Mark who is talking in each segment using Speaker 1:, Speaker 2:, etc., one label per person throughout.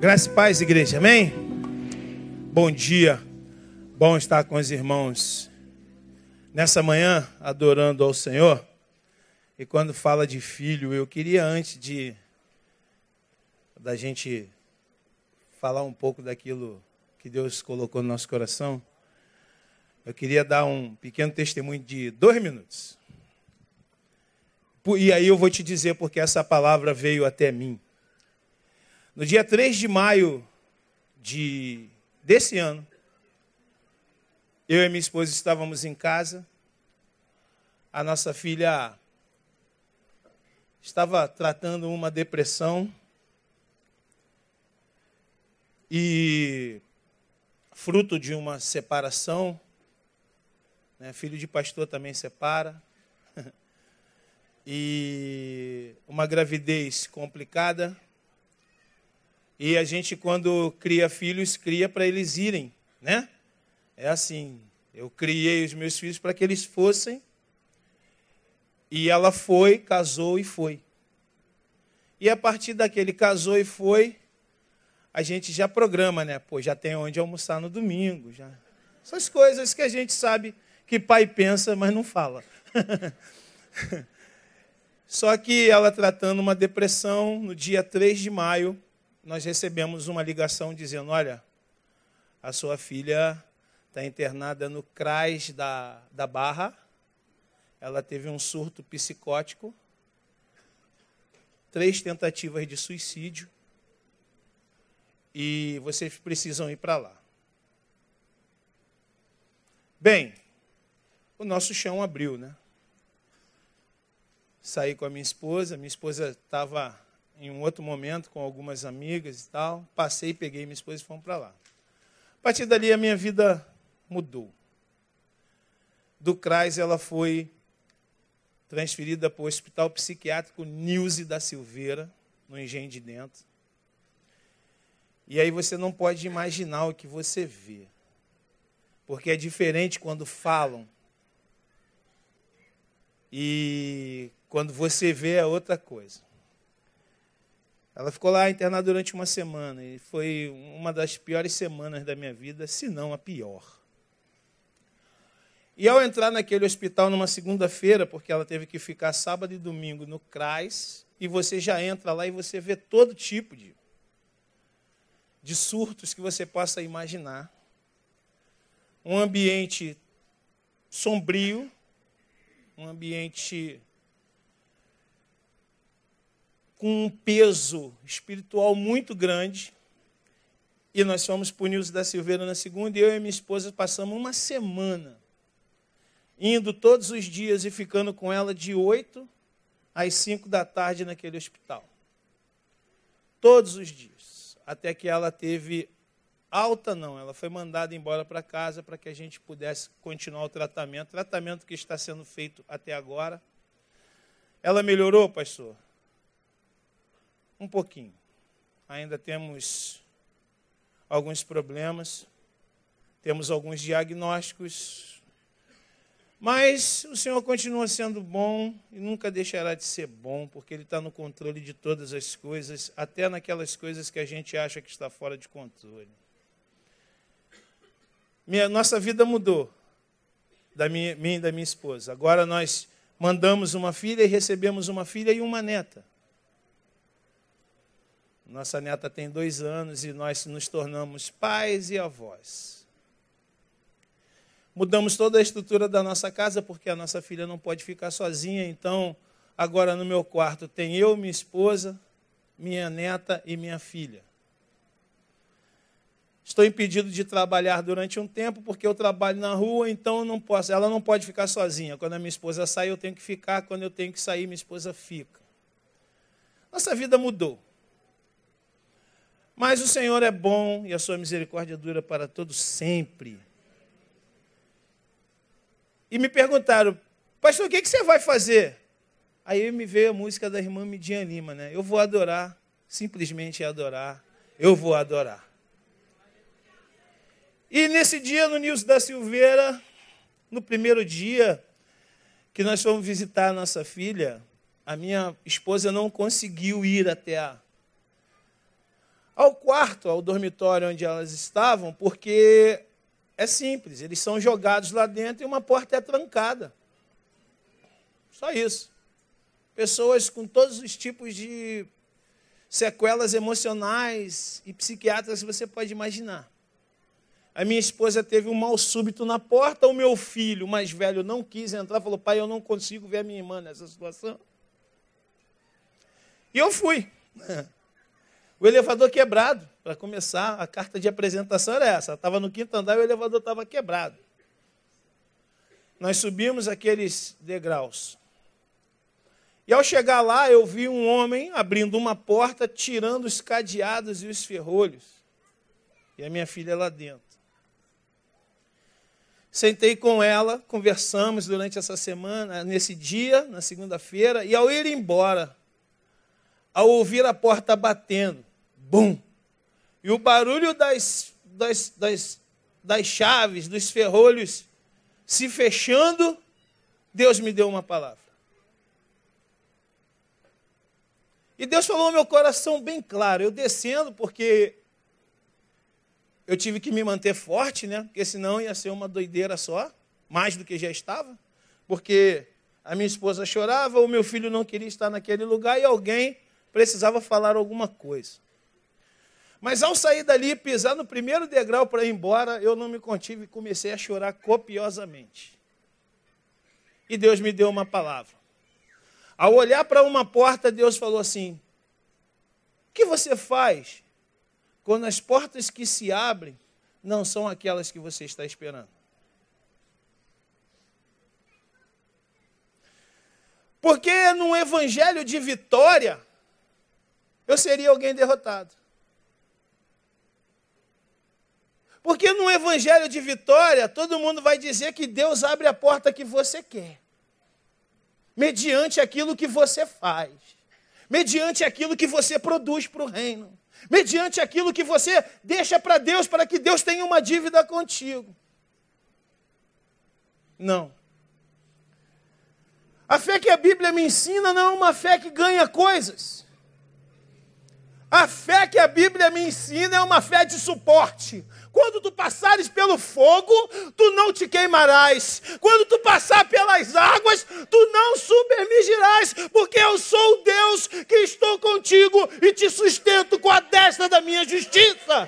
Speaker 1: Graça e paz, igreja, amém? Bom dia, bom estar com os irmãos nessa manhã adorando ao Senhor. E quando fala de filho, eu queria antes de da gente falar um pouco daquilo que Deus colocou no nosso coração, eu queria dar um pequeno testemunho de dois minutos. E aí eu vou te dizer porque essa palavra veio até mim. No dia 3 de maio de, desse ano, eu e minha esposa estávamos em casa. A nossa filha estava tratando uma depressão. E fruto de uma separação, né, filho de pastor também separa, e uma gravidez complicada. E a gente, quando cria filhos, cria para eles irem, né? É assim. Eu criei os meus filhos para que eles fossem. E ela foi, casou e foi. E a partir daquele casou e foi, a gente já programa, né? Pô, já tem onde almoçar no domingo, já. Essas coisas que a gente sabe que pai pensa, mas não fala. Só que ela tratando uma depressão, no dia 3 de maio, nós recebemos uma ligação dizendo: Olha, a sua filha está internada no CRAS da, da Barra, ela teve um surto psicótico, três tentativas de suicídio, e vocês precisam ir para lá. Bem, o nosso chão abriu, né? Saí com a minha esposa, minha esposa estava em um outro momento com algumas amigas e tal. Passei, peguei minha esposa e fomos para lá. A partir dali a minha vida mudou. Do CRAS ela foi transferida para o Hospital Psiquiátrico Nilce da Silveira, no Engenho de Dentro. E aí você não pode imaginar o que você vê. Porque é diferente quando falam. E quando você vê é outra coisa. Ela ficou lá internada durante uma semana e foi uma das piores semanas da minha vida, se não a pior. E ao entrar naquele hospital numa segunda-feira, porque ela teve que ficar sábado e domingo no CRAS, e você já entra lá e você vê todo tipo de, de surtos que você possa imaginar. Um ambiente sombrio, um ambiente com um peso espiritual muito grande. E nós fomos para o Nilson da Silveira na segunda, e eu e minha esposa passamos uma semana indo todos os dias e ficando com ela de 8 às 5 da tarde naquele hospital. Todos os dias. Até que ela teve alta, não, ela foi mandada embora para casa para que a gente pudesse continuar o tratamento, tratamento que está sendo feito até agora. Ela melhorou, pastor? Um pouquinho. Ainda temos alguns problemas, temos alguns diagnósticos, mas o Senhor continua sendo bom e nunca deixará de ser bom, porque Ele está no controle de todas as coisas, até naquelas coisas que a gente acha que está fora de controle. Minha, nossa vida mudou, da minha, minha e da minha esposa. Agora nós mandamos uma filha e recebemos uma filha e uma neta. Nossa neta tem dois anos e nós nos tornamos pais e avós. Mudamos toda a estrutura da nossa casa porque a nossa filha não pode ficar sozinha, então agora no meu quarto tem eu, minha esposa, minha neta e minha filha. Estou impedido de trabalhar durante um tempo porque eu trabalho na rua, então não posso. Ela não pode ficar sozinha. Quando a minha esposa sai, eu tenho que ficar. Quando eu tenho que sair, minha esposa fica. Nossa vida mudou. Mas o Senhor é bom e a sua misericórdia dura para todos sempre. E me perguntaram, pastor, o que, você vai fazer? Aí me veio a música da irmã Midian Lima, né? Eu vou adorar, simplesmente adorar. Eu vou adorar. E nesse dia, no Nilson da Silveira, no primeiro dia que nós fomos visitar a nossa filha, a minha esposa não conseguiu ir até a ao quarto, ao dormitório onde elas estavam, porque é simples, eles são jogados lá dentro e uma porta é trancada. Só isso. Pessoas com todos os tipos de sequelas emocionais e psiquiátricas que você pode imaginar. A minha esposa teve um mal súbito na porta, o meu filho, mais velho, não quis entrar, falou: pai, eu não consigo ver a minha irmã nessa situação. E eu fui. O elevador quebrado, para começar, a carta de apresentação era essa. Estava no quinto andar e o elevador estava quebrado. Nós subimos aqueles degraus. E ao chegar lá, eu vi um homem abrindo uma porta, tirando os cadeados e os ferrolhos. E a minha filha lá dentro. Sentei com ela, conversamos durante essa semana, nesse dia, na segunda-feira, e ao ir embora, ao ouvir a porta batendo, bum, e o barulho das, das, das, das chaves, dos ferrolhos se fechando, Deus me deu uma palavra. E Deus falou no meu coração bem claro, eu descendo, porque eu tive que me manter forte, né? Porque senão ia ser uma doideira só, mais do que já estava. Porque a minha esposa chorava, o meu filho não queria estar naquele lugar e alguém precisava falar alguma coisa. Mas ao sair dali, pisar no primeiro degrau para ir embora, eu não me contive e comecei a chorar copiosamente. E Deus me deu uma palavra. Ao olhar para uma porta, Deus falou assim: O que você faz quando as portas que se abrem não são aquelas que você está esperando. Porque num evangelho de vitória, eu seria alguém derrotado. Porque num evangelho de vitória, todo mundo vai dizer que Deus abre a porta que você quer, mediante aquilo que você faz, mediante aquilo que você produz para o reino mediante aquilo que você deixa para Deus, para que Deus tenha uma dívida contigo. Não. A fé que a Bíblia me ensina não é uma fé que ganha coisas. A fé que a Bíblia me ensina é uma fé de suporte. Quando tu passares pelo fogo, tu não te queimarás. Quando tu passar pelas águas, tu não submergirás, porque eu sou o Deus que estou contigo e te sustento com a destra da minha justiça.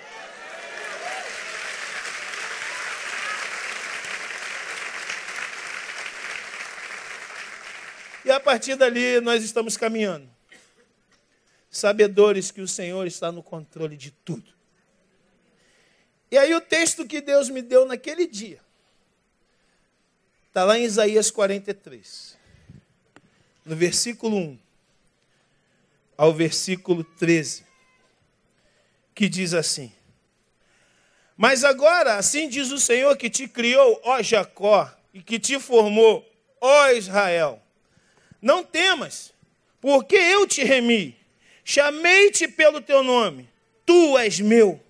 Speaker 1: E a partir dali nós estamos caminhando sabedores que o Senhor está no controle de tudo. E aí o texto que Deus me deu naquele dia, está lá em Isaías 43, no versículo 1 ao versículo 13, que diz assim: Mas agora, assim diz o Senhor que te criou, ó Jacó, e que te formou, ó Israel, não temas, porque eu te remi Chamei-te pelo teu nome, tu és meu.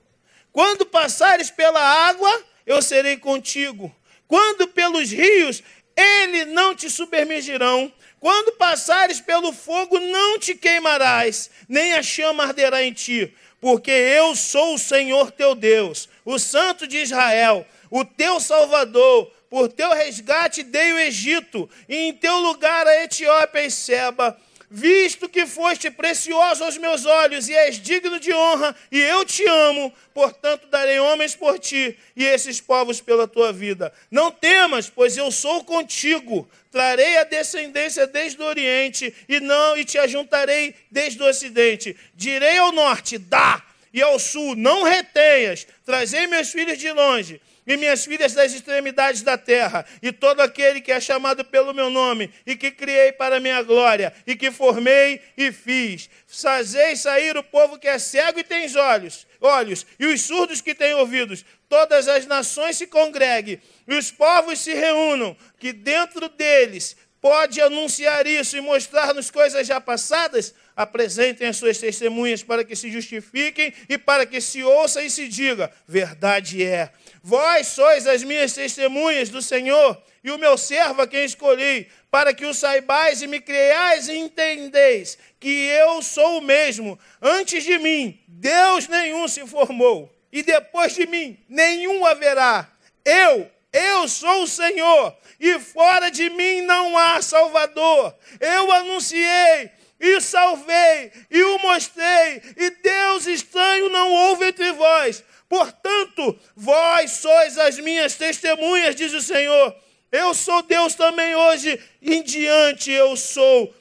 Speaker 1: Quando passares pela água, eu serei contigo. Quando pelos rios, ele não te submergirão. Quando passares pelo fogo, não te queimarás, nem a chama arderá em ti, porque eu sou o Senhor teu Deus, o Santo de Israel, o teu Salvador. Por teu resgate dei o Egito, e em teu lugar a Etiópia e Seba visto que foste precioso aos meus olhos e és digno de honra, e eu te amo, portanto darei homens por ti e esses povos pela tua vida. Não temas, pois eu sou contigo. Trarei a descendência desde o oriente e não e te ajuntarei desde o ocidente. Direi ao norte: dá, e ao sul: não retenhas. Trazei meus filhos de longe e minhas filhas das extremidades da terra, e todo aquele que é chamado pelo meu nome, e que criei para minha glória, e que formei e fiz. Fazei sair o povo que é cego e tem olhos, olhos, e os surdos que têm ouvidos. Todas as nações se congreguem, e os povos se reúnam, que dentro deles pode anunciar isso e mostrar-nos coisas já passadas, apresentem as suas testemunhas para que se justifiquem e para que se ouça e se diga: verdade é. Vós sois as minhas testemunhas do Senhor e o meu servo a quem escolhi, para que o saibais e me creiais e entendeis que eu sou o mesmo. Antes de mim, Deus nenhum se formou, e depois de mim, nenhum haverá. Eu, eu sou o Senhor, e fora de mim não há Salvador. Eu anunciei e salvei e o mostrei, e Deus estranho não houve entre vós. Portanto, vós sois as minhas testemunhas, diz o Senhor eu sou Deus também hoje, em diante eu sou,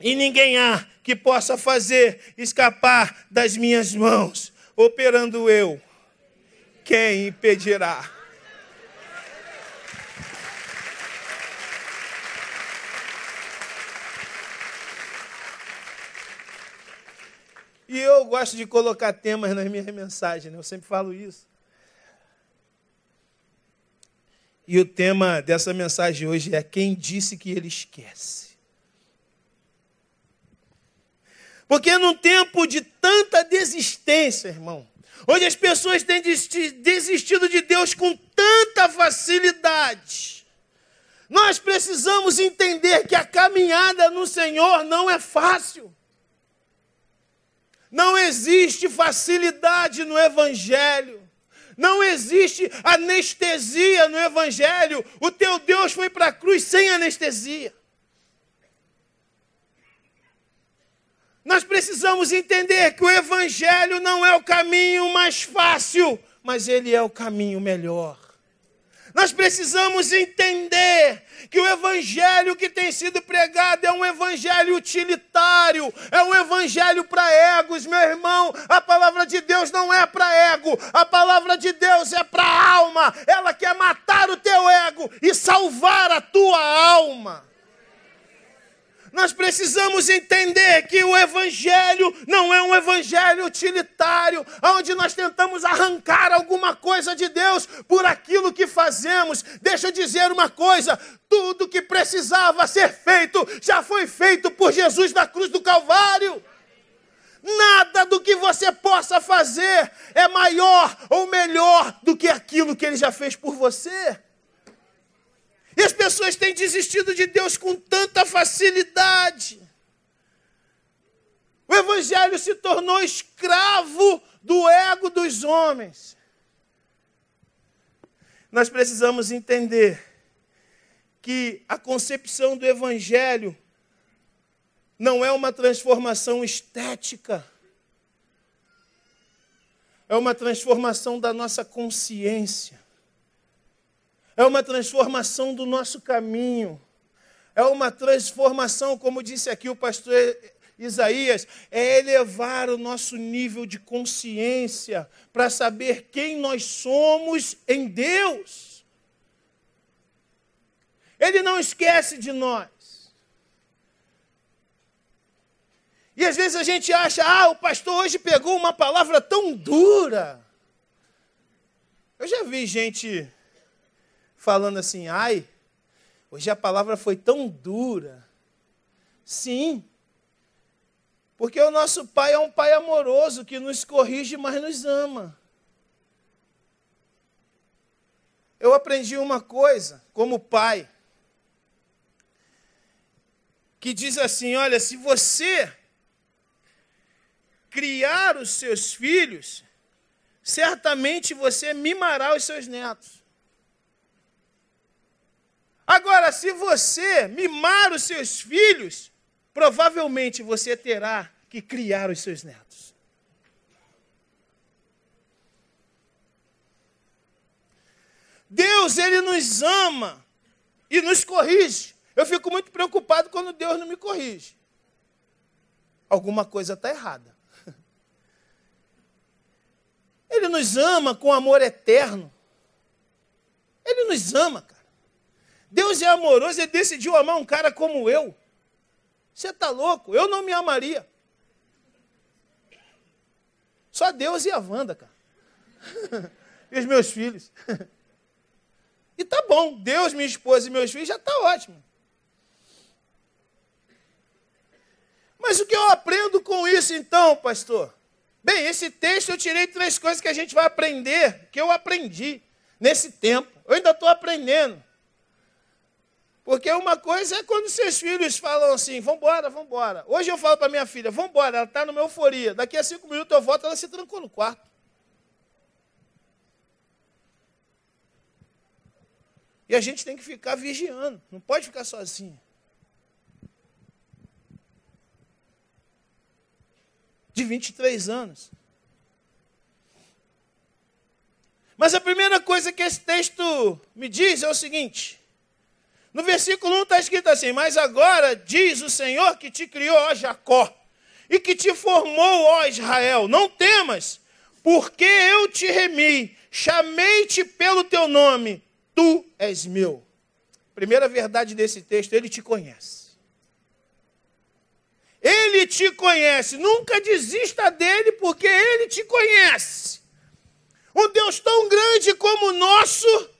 Speaker 1: e ninguém há que possa fazer escapar das minhas mãos. Operando eu, quem impedirá? E eu gosto de colocar temas nas minhas mensagens, né? eu sempre falo isso. E o tema dessa mensagem hoje é quem disse que ele esquece. Porque num tempo de tanta desistência, irmão, onde as pessoas têm desistido de Deus com tanta facilidade, nós precisamos entender que a caminhada no Senhor não é fácil. Não existe facilidade no Evangelho. Não existe anestesia no Evangelho. O teu Deus foi para a cruz sem anestesia. Nós precisamos entender que o Evangelho não é o caminho mais fácil, mas ele é o caminho melhor. Nós precisamos entender que o evangelho que tem sido pregado é um evangelho utilitário, é um evangelho para egos, meu irmão. A palavra de Deus não é para ego, a palavra de Deus é para alma. Ela quer matar o teu ego e salvar a tua alma. Nós precisamos entender que o Evangelho não é um Evangelho utilitário, onde nós tentamos arrancar alguma coisa de Deus por aquilo que fazemos. Deixa eu dizer uma coisa: tudo que precisava ser feito já foi feito por Jesus na cruz do Calvário. Nada do que você possa fazer é maior ou melhor do que aquilo que ele já fez por você. E as pessoas têm desistido de Deus com tanta facilidade. O Evangelho se tornou escravo do ego dos homens. Nós precisamos entender que a concepção do Evangelho não é uma transformação estética, é uma transformação da nossa consciência é uma transformação do nosso caminho, é uma transformação, como disse aqui o pastor Isaías, é elevar o nosso nível de consciência para saber quem nós somos em Deus. Ele não esquece de nós. E às vezes a gente acha, ah, o pastor hoje pegou uma palavra tão dura. Eu já vi gente falando assim, ai, hoje a palavra foi tão dura. Sim, porque o nosso Pai é um Pai amoroso que nos corrige, mas nos ama. Eu aprendi uma coisa como pai, que diz assim: olha, se você criar os seus filhos, certamente você mimará os seus netos. Agora, se você mimar os seus filhos, provavelmente você terá que criar os seus netos. Deus, ele nos ama e nos corrige. Eu fico muito preocupado quando Deus não me corrige. Alguma coisa está errada. Ele nos ama com amor eterno. Ele nos ama, cara. Deus é amoroso, ele decidiu amar um cara como eu. Você está louco? Eu não me amaria. Só Deus e a Wanda, cara. e os meus filhos. e tá bom, Deus, minha esposa e meus filhos já está ótimo. Mas o que eu aprendo com isso então, pastor? Bem, esse texto eu tirei três coisas que a gente vai aprender, que eu aprendi nesse tempo. Eu ainda estou aprendendo. Porque uma coisa é quando seus filhos falam assim, vambora, vambora. Hoje eu falo para minha filha, vambora, ela está numa euforia. Daqui a cinco minutos eu volto, ela se trancou no quarto. E a gente tem que ficar vigiando, não pode ficar sozinho. De 23 anos. Mas a primeira coisa que esse texto me diz é o seguinte: no versículo 1 está escrito assim: Mas agora diz o Senhor que te criou, ó Jacó, e que te formou, ó Israel, não temas, porque eu te remi, chamei-te pelo teu nome, tu és meu. Primeira verdade desse texto, ele te conhece. Ele te conhece, nunca desista dele, porque ele te conhece. Um Deus tão grande como o nosso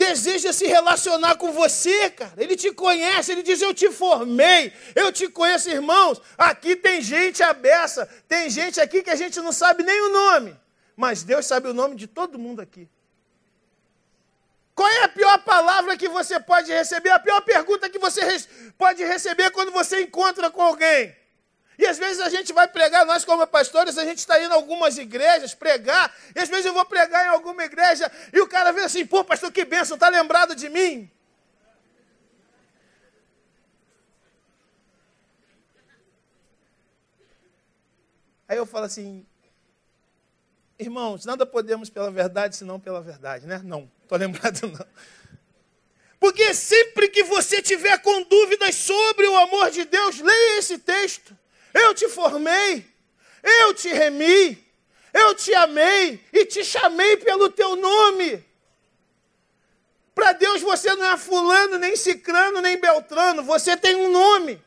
Speaker 1: deseja se relacionar com você, cara. Ele te conhece, ele diz: Eu te formei, eu te conheço, irmãos. Aqui tem gente abessa, tem gente aqui que a gente não sabe nem o nome, mas Deus sabe o nome de todo mundo aqui. Qual é a pior palavra que você pode receber? A pior pergunta que você pode receber quando você encontra com alguém? E às vezes a gente vai pregar, nós como pastores, a gente está indo em algumas igrejas pregar, e às vezes eu vou pregar em alguma igreja e o cara vê assim, pô, pastor, que benção, está lembrado de mim? Aí eu falo assim, irmãos, nada podemos pela verdade senão pela verdade, né? Não, estou lembrado não. Porque sempre que você tiver com dúvidas sobre o amor de Deus, leia esse texto. Eu te formei, eu te remi, eu te amei e te chamei pelo teu nome. Para Deus você não é fulano, nem cicrano, nem beltrano, você tem um nome.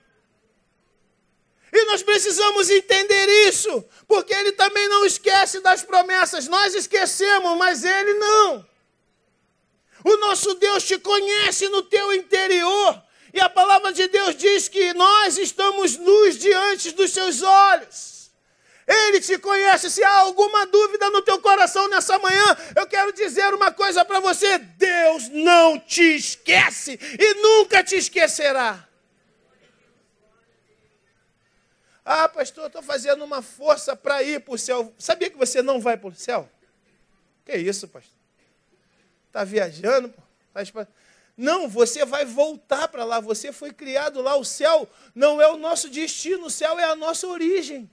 Speaker 1: E nós precisamos entender isso, porque Ele também não esquece das promessas. Nós esquecemos, mas Ele não. O nosso Deus te conhece no teu interior. E a palavra de Deus diz que nós estamos nus diante dos seus olhos. Ele te conhece. Se há alguma dúvida no teu coração nessa manhã, eu quero dizer uma coisa para você: Deus não te esquece e nunca te esquecerá. Ah, pastor, estou fazendo uma força para ir para o céu. Sabia que você não vai para o céu? Que isso, pastor? Está viajando? Tá não, você vai voltar para lá. Você foi criado lá. O céu não é o nosso destino, o céu é a nossa origem.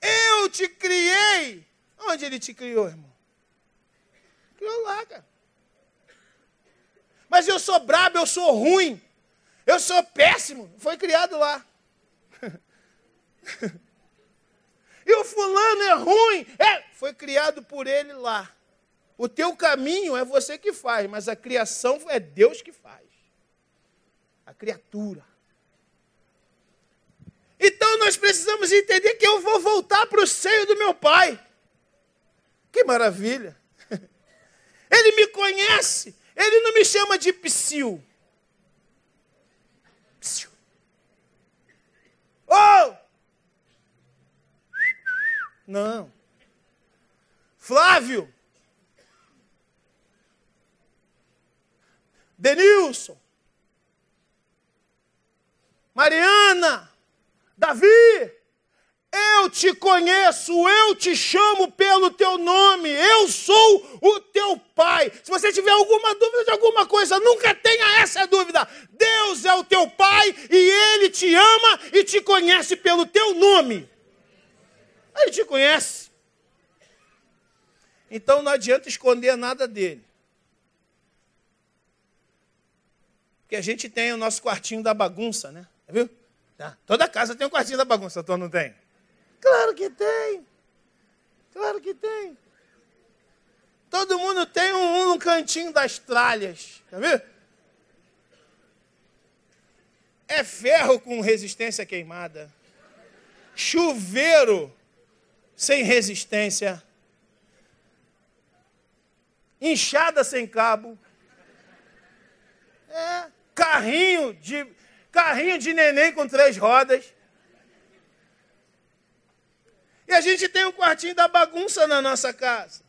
Speaker 1: Eu te criei. Onde ele te criou, irmão? Criou lá, cara. Mas eu sou brabo, eu sou ruim, eu sou péssimo. Foi criado lá. e o fulano é ruim. É, foi criado por ele lá. O teu caminho é você que faz, mas a criação é Deus que faz. A criatura. Então nós precisamos entender que eu vou voltar para o seio do meu pai. Que maravilha! Ele me conhece, ele não me chama de psiu. Psiu. Oh! Não. Flávio, Denilson, Mariana, Davi, eu te conheço, eu te chamo pelo teu nome, eu sou o teu pai. Se você tiver alguma dúvida de alguma coisa, nunca tenha essa dúvida. Deus é o teu pai e ele te ama e te conhece pelo teu nome. Ele te conhece. Então não adianta esconder nada dele. Porque a gente tem o nosso quartinho da bagunça, né? Viu? Tá? Toda casa tem um quartinho da bagunça, então não tem? Claro que tem. Claro que tem. Todo mundo tem um, um cantinho das tralhas. Tá vendo? É ferro com resistência queimada. Chuveiro sem resistência. Inchada sem cabo. É carrinho de carrinho de neném com três rodas. E a gente tem um quartinho da bagunça na nossa casa.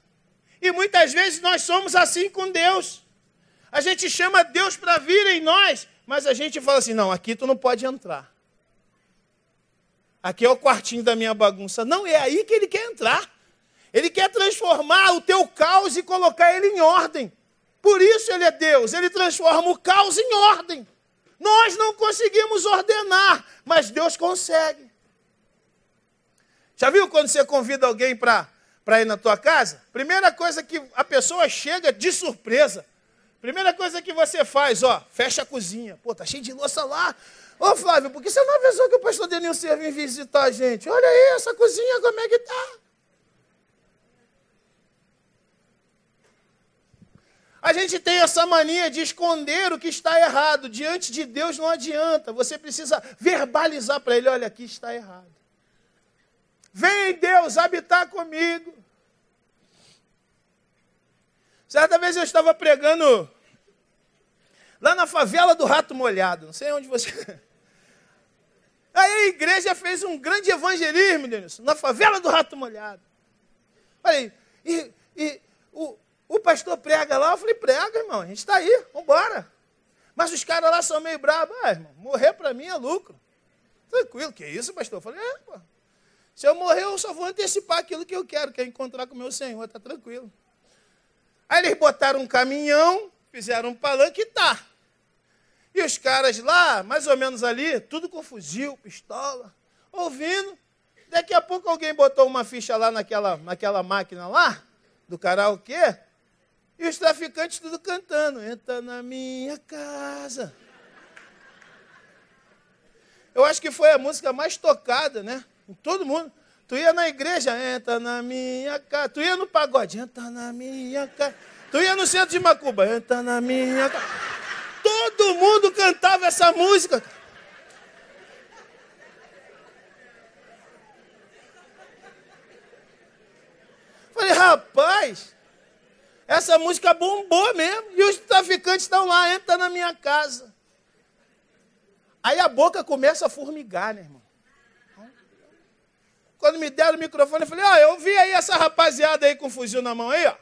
Speaker 1: E muitas vezes nós somos assim com Deus. A gente chama Deus para vir em nós, mas a gente fala assim: não, aqui tu não pode entrar. Aqui é o quartinho da minha bagunça. Não, é aí que ele quer entrar. Ele quer transformar o teu caos e colocar ele em ordem. Por isso ele é Deus, ele transforma o caos em ordem. Nós não conseguimos ordenar, mas Deus consegue. Já viu quando você convida alguém para ir na tua casa? Primeira coisa que a pessoa chega de surpresa. Primeira coisa que você faz, ó, fecha a cozinha. Pô, tá cheio de louça lá. Ô Flávio, por que você não avisou que o pastor Denilson ia vir visitar a gente? Olha aí, essa cozinha, como é que tá? A gente tem essa mania de esconder o que está errado. Diante de Deus não adianta. Você precisa verbalizar para Ele: olha, aqui está errado. Vem, Deus, habitar comigo. Certa vez eu estava pregando lá na favela do Rato Molhado, não sei onde você. Aí a igreja fez um grande evangelismo, Denilson, na favela do Rato Molhado. Falei, e, e o, o pastor prega lá, eu falei, prega, irmão, a gente está aí, vamos embora. Mas os caras lá são meio bravos, ah, irmão, morrer para mim é lucro. Tranquilo, que isso, pastor? Eu falei, é, pô. Se eu morrer, eu só vou antecipar aquilo que eu quero, que é encontrar com o meu Senhor, está tranquilo. Aí eles botaram um caminhão, fizeram um palanque e tá. E os caras lá, mais ou menos ali, tudo com fuzil, pistola, ouvindo. Daqui a pouco alguém botou uma ficha lá naquela, naquela máquina lá, do karaokê, e os traficantes tudo cantando. Entra na minha casa. Eu acho que foi a música mais tocada, né? Todo mundo. Tu ia na igreja, entra na minha casa. Tu ia no pagode, entra na minha casa. Tu ia no centro de Macuba, entra na minha casa. Todo mundo cantava essa música. Falei, rapaz, essa música bombou mesmo. E os traficantes estão lá, entra na minha casa. Aí a boca começa a formigar, né, irmão? Quando me deram o microfone, eu falei, ó, oh, eu vi aí essa rapaziada aí com fuzil na mão aí, ó.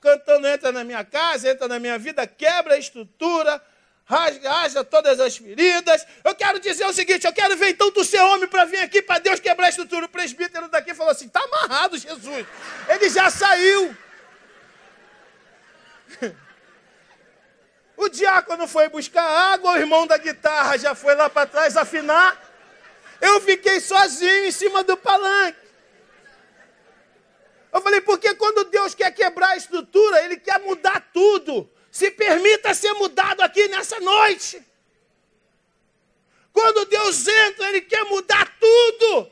Speaker 1: Cantando entra na minha casa, entra na minha vida, quebra a estrutura, rasga, rasga todas as feridas. Eu quero dizer o seguinte, eu quero ver então tu ser homem para vir aqui para Deus quebrar a estrutura. O presbítero daqui falou assim, tá amarrado Jesus. Ele já saiu. O diácono foi buscar água, o irmão da guitarra já foi lá para trás afinar. Eu fiquei sozinho em cima do palanque. Eu falei, porque quando Deus quer quebrar a estrutura, Ele quer mudar tudo. Se permita ser mudado aqui nessa noite. Quando Deus entra, Ele quer mudar tudo.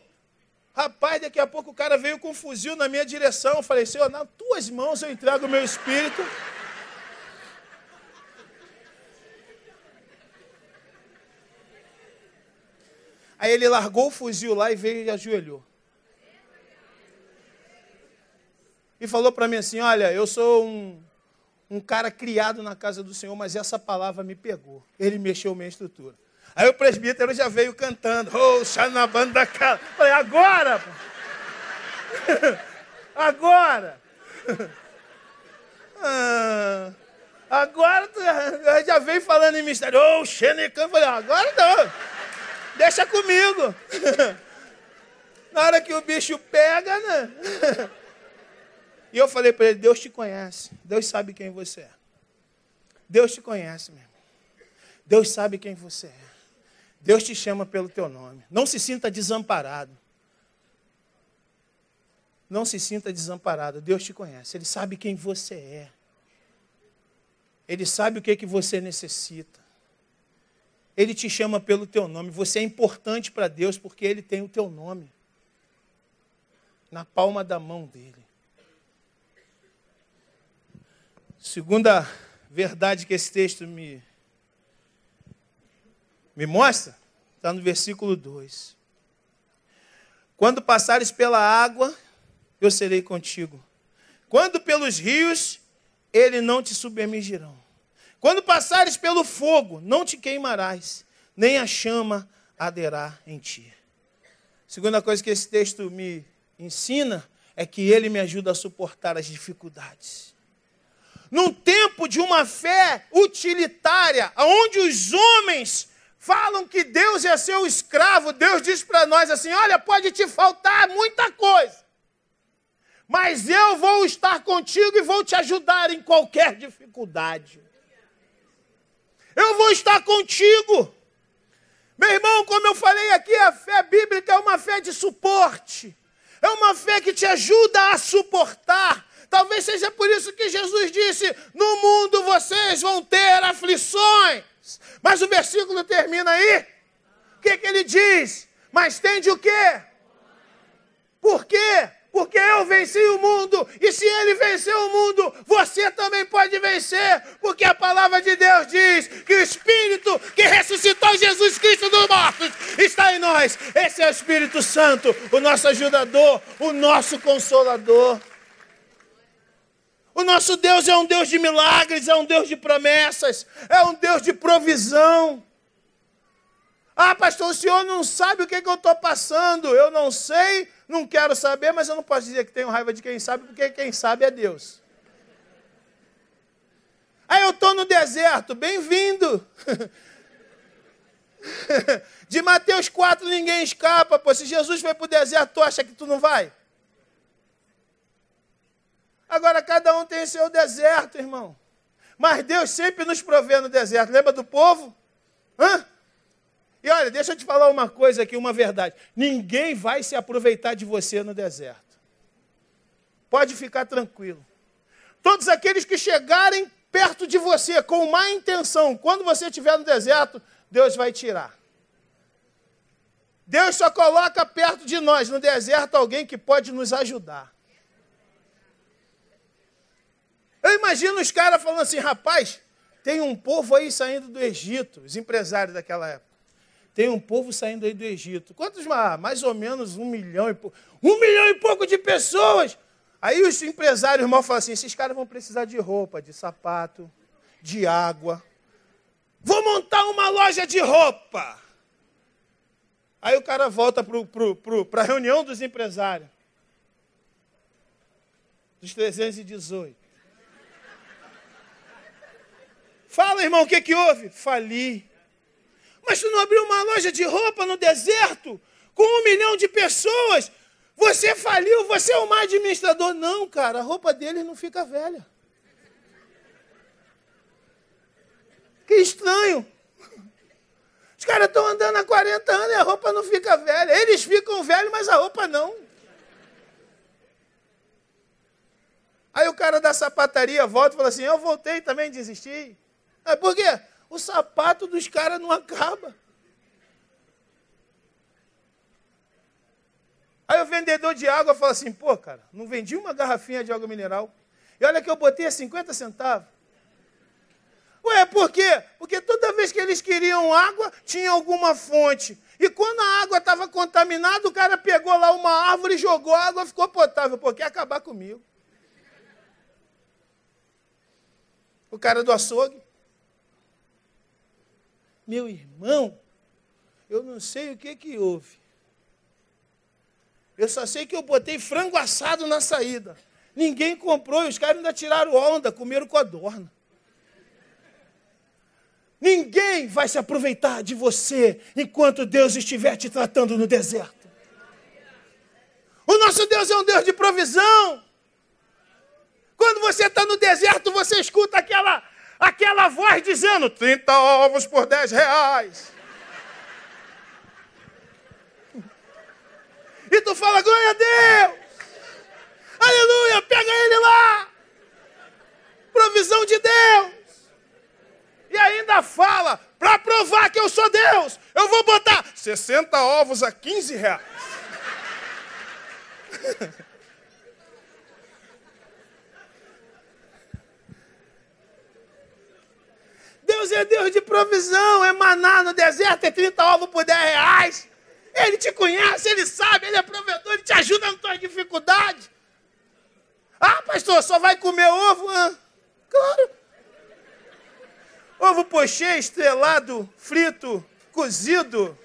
Speaker 1: Rapaz, daqui a pouco o cara veio com um fuzil na minha direção. Eu falei, Senhor, nas tuas mãos eu entrego o meu espírito. Aí ele largou o fuzil lá e veio e ajoelhou. E falou para mim assim: Olha, eu sou um, um cara criado na casa do Senhor, mas essa palavra me pegou. Ele mexeu minha estrutura. Aí o presbítero já veio cantando, oh, Xanabanda cara. Falei, agora! agora! ah, agora já veio falando em mistério, oh, Xenecan. Falei, agora não. Deixa comigo. Na hora que o bicho pega, né? E eu falei para ele: Deus te conhece. Deus sabe quem você é. Deus te conhece, meu irmão. Deus sabe quem você é. Deus te chama pelo teu nome. Não se sinta desamparado. Não se sinta desamparado. Deus te conhece. Ele sabe quem você é. Ele sabe o que, que você necessita. Ele te chama pelo teu nome. Você é importante para Deus porque Ele tem o teu nome na palma da mão dele. Segunda verdade que esse texto me, me mostra, está no versículo 2. Quando passares pela água, eu serei contigo. Quando pelos rios, ele não te submergirão. Quando passares pelo fogo, não te queimarás, nem a chama aderá em ti. Segunda coisa que esse texto me ensina é que ele me ajuda a suportar as dificuldades. Num tempo de uma fé utilitária, onde os homens falam que Deus é seu escravo, Deus diz para nós assim: olha, pode te faltar muita coisa, mas eu vou estar contigo e vou te ajudar em qualquer dificuldade. Eu vou estar contigo. Meu irmão, como eu falei aqui, a fé bíblica é uma fé de suporte. É uma fé que te ajuda a suportar. Talvez seja por isso que Jesus disse: No mundo vocês vão ter aflições. Mas o versículo termina aí. O que, que ele diz? Mas tende o quê? Por quê? Porque eu venci o mundo, e se ele venceu o mundo, você também pode vencer, porque a palavra de Deus diz que o Espírito que ressuscitou Jesus Cristo dos mortos está em nós. Esse é o Espírito Santo, o nosso ajudador, o nosso consolador. O nosso Deus é um Deus de milagres, é um Deus de promessas, é um Deus de provisão. Ah, pastor, o senhor não sabe o que, é que eu estou passando. Eu não sei, não quero saber, mas eu não posso dizer que tenho raiva de quem sabe, porque quem sabe é Deus. Aí eu estou no deserto, bem-vindo. De Mateus 4 ninguém escapa, pô. Se Jesus foi para o deserto, tu acha que tu não vai? Agora cada um tem seu deserto, irmão. Mas Deus sempre nos provê no deserto. Lembra do povo? Hã? E olha, deixa eu te falar uma coisa aqui, uma verdade. Ninguém vai se aproveitar de você no deserto. Pode ficar tranquilo. Todos aqueles que chegarem perto de você com má intenção, quando você estiver no deserto, Deus vai tirar. Deus só coloca perto de nós no deserto alguém que pode nos ajudar. Eu imagino os caras falando assim, rapaz, tem um povo aí saindo do Egito, os empresários daquela época. Tem um povo saindo aí do Egito. Quantos mais? Mais ou menos um milhão e pouco. Um milhão e pouco de pessoas. Aí os empresários mal falam assim: esses caras vão precisar de roupa, de sapato, de água. Vou montar uma loja de roupa. Aí o cara volta para a reunião dos empresários. Dos 318. Fala, irmão, o que, que houve? Fali. Mas tu não abriu uma loja de roupa no deserto com um milhão de pessoas? Você faliu, você é o má administrador. Não, cara, a roupa deles não fica velha. Que estranho. Os caras estão andando há 40 anos e a roupa não fica velha. Eles ficam velhos, mas a roupa não. Aí o cara da sapataria volta e fala assim: Eu voltei também, desisti. É por quê? O sapato dos caras não acaba. Aí o vendedor de água fala assim: pô, cara, não vendi uma garrafinha de água mineral. E olha que eu botei a 50 centavos. Ué, por quê? Porque toda vez que eles queriam água, tinha alguma fonte. E quando a água estava contaminada, o cara pegou lá uma árvore jogou a água, ficou potável, porque ia acabar comigo. O cara do açougue. Meu irmão, eu não sei o que, que houve. Eu só sei que eu botei frango assado na saída. Ninguém comprou e os caras ainda tiraram onda, comeram codorna. Ninguém vai se aproveitar de você enquanto Deus estiver te tratando no deserto. O nosso Deus é um Deus de provisão. Quando você está no deserto, você escuta aquela aquela voz dizendo: 30 ovos por 10 reais. E tu fala, glória a Deus! Aleluia, pega ele lá! Provisão de Deus! E ainda fala, para provar que eu sou Deus, eu vou botar 60 ovos a 15 reais. Deus é Deus de provisão, é maná no deserto, é 30 ovos por 10 reais. Ele te conhece, ele sabe, ele é provedor, ele te ajuda nas tuas dificuldades. Ah, pastor, só vai comer ovo? Ah, claro. Ovo pochê estrelado, frito, cozido,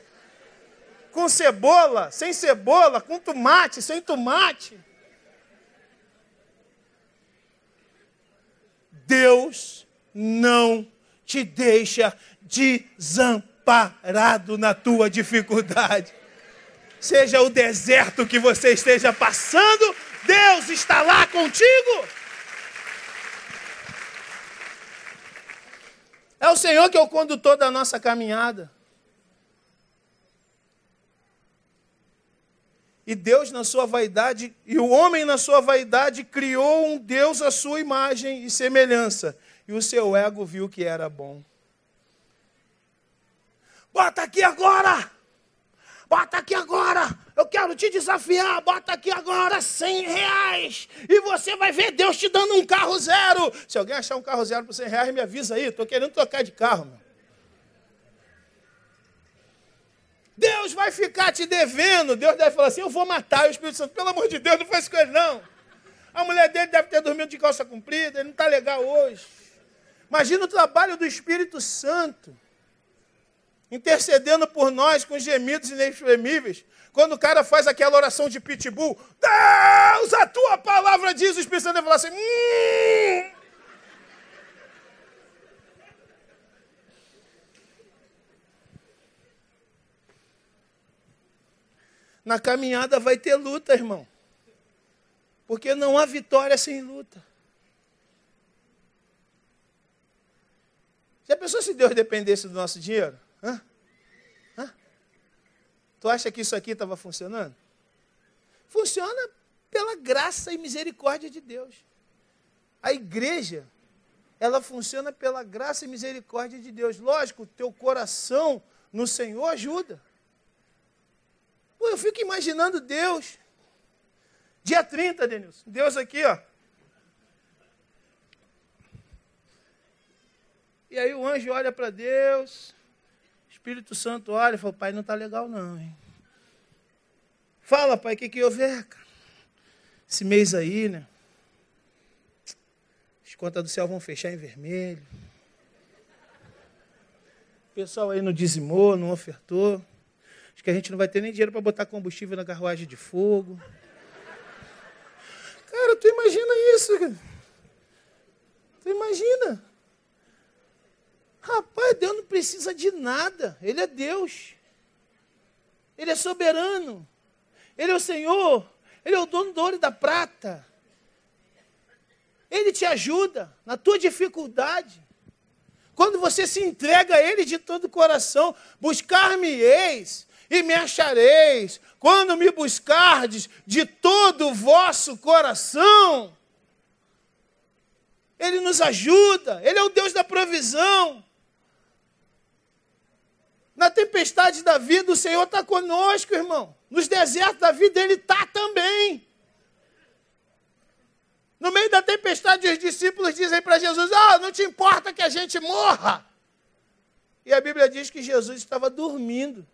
Speaker 1: com cebola, sem cebola, com tomate, sem tomate. Deus não te deixa desamparado na tua dificuldade. Seja o deserto que você esteja passando, Deus está lá contigo. É o Senhor que é o condutor da nossa caminhada. E Deus, na sua vaidade, e o homem, na sua vaidade, criou um Deus à sua imagem e semelhança. E o seu ego viu que era bom. Bota aqui agora! Bota aqui agora! Eu quero te desafiar! Bota aqui agora 100 reais! E você vai ver Deus te dando um carro zero! Se alguém achar um carro zero por 100 reais, me avisa aí. Estou querendo trocar de carro, meu. Deus vai ficar te devendo. Deus deve falar assim: Eu vou matar. o Espírito Santo, pelo amor de Deus, não faz com ele, não. A mulher dele deve ter dormido de calça comprida, ele não está legal hoje. Imagina o trabalho do Espírito Santo intercedendo por nós com gemidos inexprimíveis. Quando o cara faz aquela oração de pitbull, Deus, a tua palavra diz, o Espírito Santo deve falar assim: hum, Na caminhada vai ter luta, irmão. Porque não há vitória sem luta. Já pensou se Deus dependesse do nosso dinheiro? Hã? Hã? Tu acha que isso aqui estava funcionando? Funciona pela graça e misericórdia de Deus. A igreja, ela funciona pela graça e misericórdia de Deus. Lógico, o teu coração no Senhor ajuda. Pô, eu fico imaginando Deus. Dia 30, Denilson. Deus aqui, ó. E aí o anjo olha para Deus. Espírito Santo olha e fala, pai, não está legal não, hein? Fala, pai, o que, que ver, cara? Esse mês aí, né? As contas do céu vão fechar em vermelho. O pessoal aí não dizimou, não ofertou. Acho que a gente não vai ter nem dinheiro para botar combustível na carruagem de fogo. Cara, tu imagina isso, cara. Tu imagina. Rapaz, Deus não precisa de nada. Ele é Deus. Ele é soberano. Ele é o Senhor. Ele é o dono do ouro e da prata. Ele te ajuda na tua dificuldade. Quando você se entrega a Ele de todo o coração, buscar-me-eis e me achareis, quando me buscardes de todo o vosso coração. Ele nos ajuda, Ele é o Deus da provisão. Na tempestade da vida, o Senhor está conosco, irmão. Nos desertos da vida, Ele está também. No meio da tempestade, os discípulos dizem para Jesus: Ah, não te importa que a gente morra. E a Bíblia diz que Jesus estava dormindo.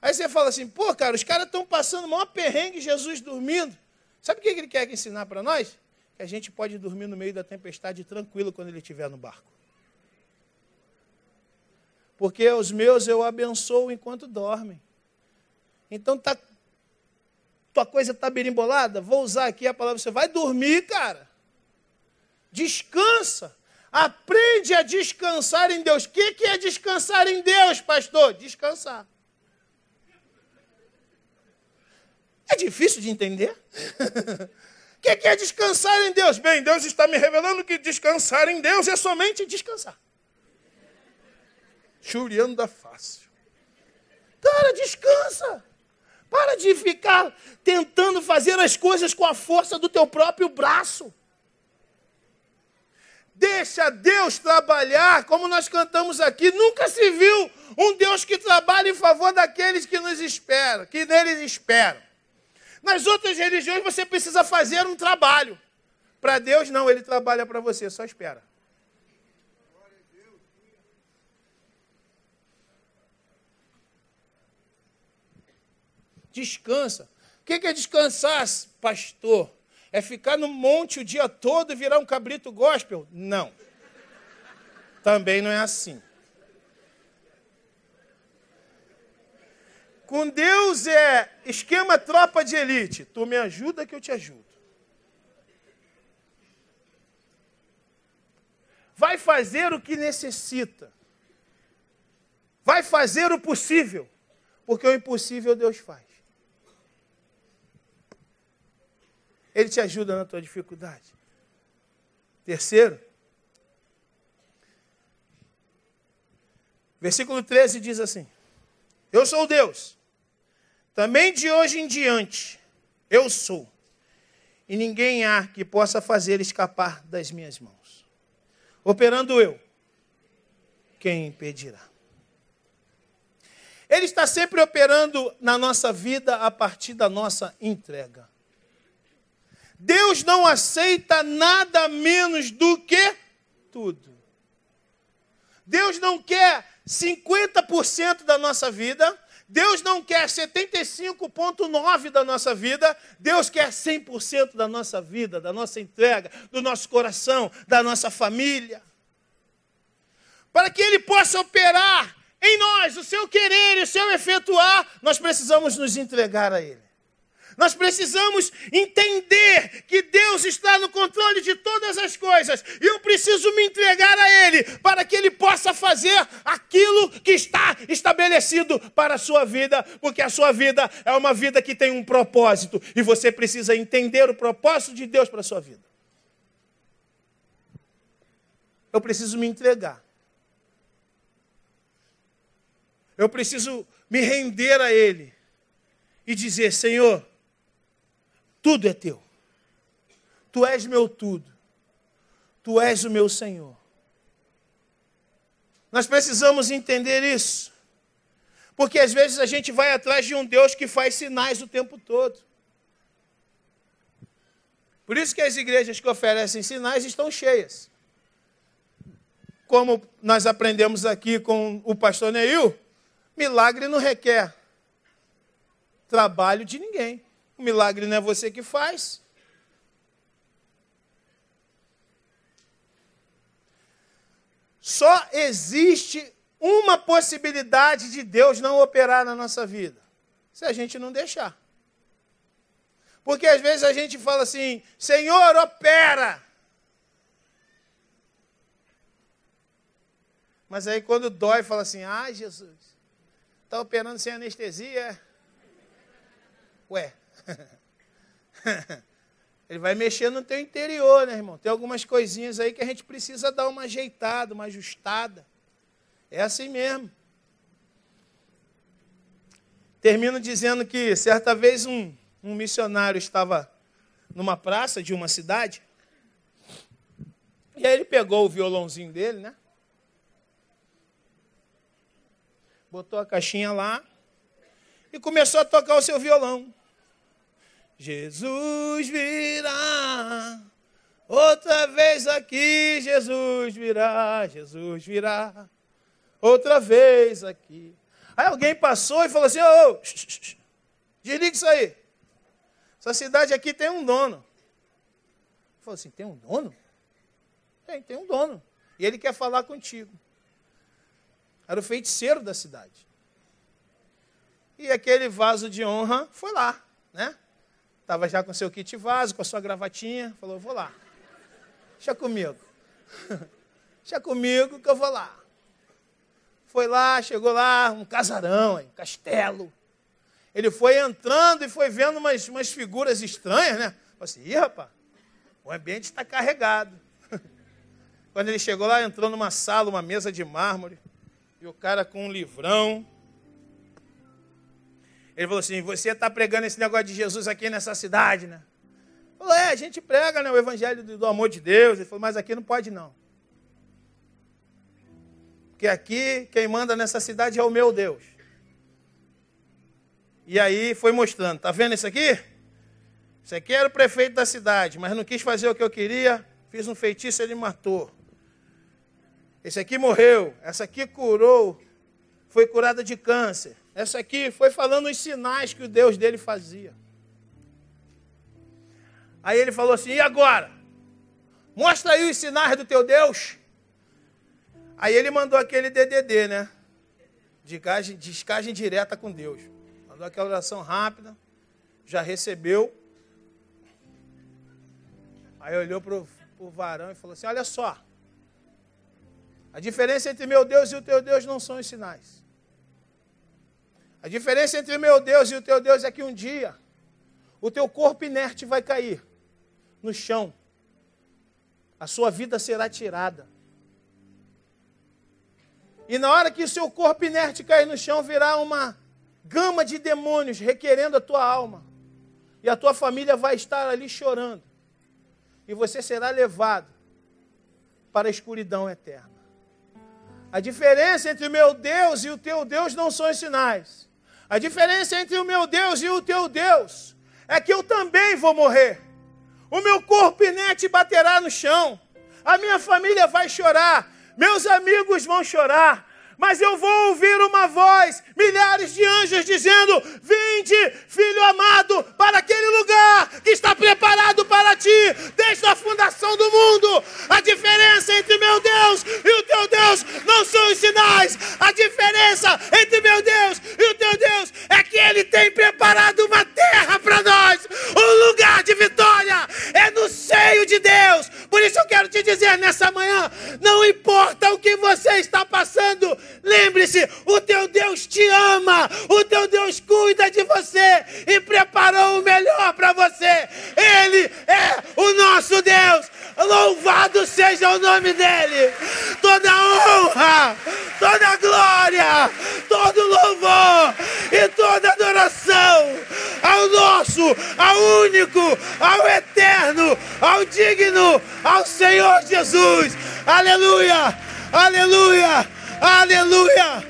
Speaker 1: Aí você fala assim, pô, cara, os caras estão passando maior perrengue, Jesus dormindo. Sabe o que ele quer ensinar para nós? Que a gente pode dormir no meio da tempestade tranquilo quando ele estiver no barco. Porque os meus eu abençoo enquanto dormem. Então tá, tua coisa está berimbolada? Vou usar aqui a palavra, você vai dormir, cara. Descansa. Aprende a descansar em Deus. O que, que é descansar em Deus, pastor? Descansar. É difícil de entender. O que é descansar em Deus? Bem, Deus está me revelando que descansar em Deus é somente descansar. Churiando da fácil. Cara, descansa. Para de ficar tentando fazer as coisas com a força do teu próprio braço. Deixa Deus trabalhar, como nós cantamos aqui. Nunca se viu um Deus que trabalha em favor daqueles que nos esperam, que neles esperam. Nas outras religiões você precisa fazer um trabalho. Para Deus, não, ele trabalha para você, só espera. Descansa. O que é descansar, pastor? É ficar no monte o dia todo e virar um cabrito gospel? Não. Também não é assim. Com Deus é esquema tropa de elite. Tu me ajuda que eu te ajudo. Vai fazer o que necessita. Vai fazer o possível. Porque o impossível Deus faz. Ele te ajuda na tua dificuldade. Terceiro, versículo 13 diz assim: Eu sou Deus, também de hoje em diante, eu sou, e ninguém há que possa fazer escapar das minhas mãos. Operando eu, quem impedirá? Ele está sempre operando na nossa vida a partir da nossa entrega. Deus não aceita nada menos do que tudo. Deus não quer 50% da nossa vida, Deus não quer 75,9% da nossa vida, Deus quer 100% da nossa vida, da nossa entrega, do nosso coração, da nossa família. Para que Ele possa operar em nós o seu querer e o seu efetuar, nós precisamos nos entregar a Ele. Nós precisamos entender que Deus está no controle de todas as coisas e eu preciso me entregar a Ele para que Ele possa fazer aquilo que está estabelecido para a sua vida, porque a sua vida é uma vida que tem um propósito e você precisa entender o propósito de Deus para a sua vida. Eu preciso me entregar. Eu preciso me render a Ele e dizer: Senhor, tudo é teu. Tu és meu tudo. Tu és o meu Senhor. Nós precisamos entender isso. Porque às vezes a gente vai atrás de um Deus que faz sinais o tempo todo. Por isso que as igrejas que oferecem sinais estão cheias. Como nós aprendemos aqui com o pastor Neil, milagre não requer trabalho de ninguém. O milagre não é você que faz. Só existe uma possibilidade de Deus não operar na nossa vida: se a gente não deixar. Porque às vezes a gente fala assim: Senhor, opera. Mas aí quando dói, fala assim: ai, Jesus, está operando sem anestesia? Ué, Ele vai mexer no teu interior, né, irmão? Tem algumas coisinhas aí que a gente precisa dar uma ajeitada, uma ajustada. É assim mesmo. Termino dizendo que certa vez um, um missionário estava numa praça de uma cidade. E aí ele pegou o violãozinho dele, né? Botou a caixinha lá e começou a tocar o seu violão. Jesus virá. Outra vez aqui, Jesus virá, Jesus virá. Outra vez aqui. Aí alguém passou e falou assim: ô, oh, desliga isso aí. Essa cidade aqui tem um dono. Falou assim: tem um dono? Tem, tem um dono. E ele quer falar contigo. Era o feiticeiro da cidade. E aquele vaso de honra foi lá, né? Estava já com seu kit vaso, com a sua gravatinha. Falou, vou lá. Deixa comigo. Deixa comigo que eu vou lá. Foi lá, chegou lá, um casarão, um castelo. Ele foi entrando e foi vendo umas, umas figuras estranhas, né? Falei assim, ih, rapaz, o ambiente está carregado. Quando ele chegou lá, entrou numa sala, uma mesa de mármore, e o cara com um livrão, ele falou assim: Você está pregando esse negócio de Jesus aqui nessa cidade, né? Falou: É, a gente prega né, o evangelho do, amor de Deus. Ele falou: Mas aqui não pode não. Porque aqui quem manda nessa cidade é o meu Deus. E aí foi mostrando: Tá vendo isso aqui? Isso aqui era o prefeito da cidade, mas não quis fazer o que eu queria. Fiz um feitiço, ele matou. Esse aqui morreu. Essa aqui curou. Foi curada de câncer. Essa aqui foi falando os sinais que o Deus dele fazia. Aí ele falou assim: e agora? Mostra aí os sinais do teu Deus. Aí ele mandou aquele DDD, né? Descagem, descagem direta com Deus. Mandou aquela oração rápida, já recebeu. Aí olhou para o varão e falou assim: Olha só, a diferença entre meu Deus e o teu Deus não são os sinais. A diferença entre meu Deus e o teu Deus é que um dia o teu corpo inerte vai cair no chão, a sua vida será tirada. E na hora que o seu corpo inerte cair no chão, virá uma gama de demônios requerendo a tua alma. E a tua família vai estar ali chorando. E você será levado para a escuridão eterna. A diferença entre o meu Deus e o teu Deus não são os sinais. A diferença entre o meu Deus e o teu Deus é que eu também vou morrer. O meu corpo inerte baterá no chão. A minha família vai chorar meus amigos vão chorar, mas eu vou ouvir uma voz, milhares de anjos dizendo: Vinde, filho amado, para aquele lugar que está preparado para ti, desde a fundação do mundo. A diferença entre meu Deus e o teu Deus não são os sinais, a diferença entre meu Deus e o teu Deus é que ele tem preparado uma terra para nós, um lugar de vitória, é no seio de Deus. Por isso eu quero te dizer nessa manhã: não importa o que você está passando, lembre-se, o teu Deus te ama, o teu Deus cuida de você e preparou o melhor para você. Ele é o nosso Deus. Louvado seja o nome dele. Toda honra, toda glória, todo louvor e toda adoração ao nosso, ao único, ao eterno, ao digno, ao Senhor Jesus. Aleluia! Aleluia! Aleluia!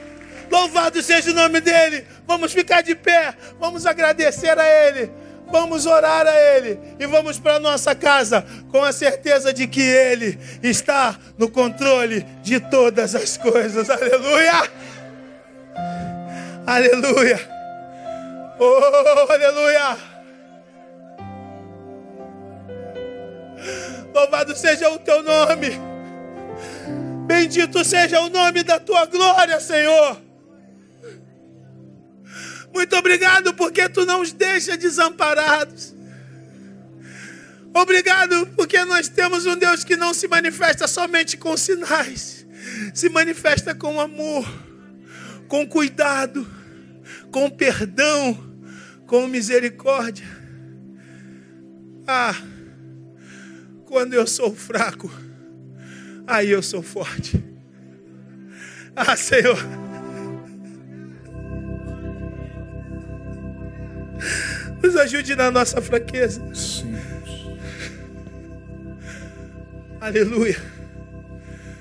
Speaker 1: Louvado seja o nome dele. Vamos ficar de pé, vamos agradecer a ele. Vamos orar a Ele e vamos para nossa casa com a certeza de que Ele está no controle de todas as coisas. Aleluia! Aleluia! Oh, aleluia! Louvado seja o teu nome. Bendito seja o nome da tua glória, Senhor. Muito obrigado porque tu não os deixa desamparados. Obrigado porque nós temos um Deus que não se manifesta somente com sinais, se manifesta com amor, com cuidado, com perdão, com misericórdia. Ah, quando eu sou fraco, aí eu sou forte. Ah, Senhor. Nos ajude na nossa fraqueza. Sim. Aleluia.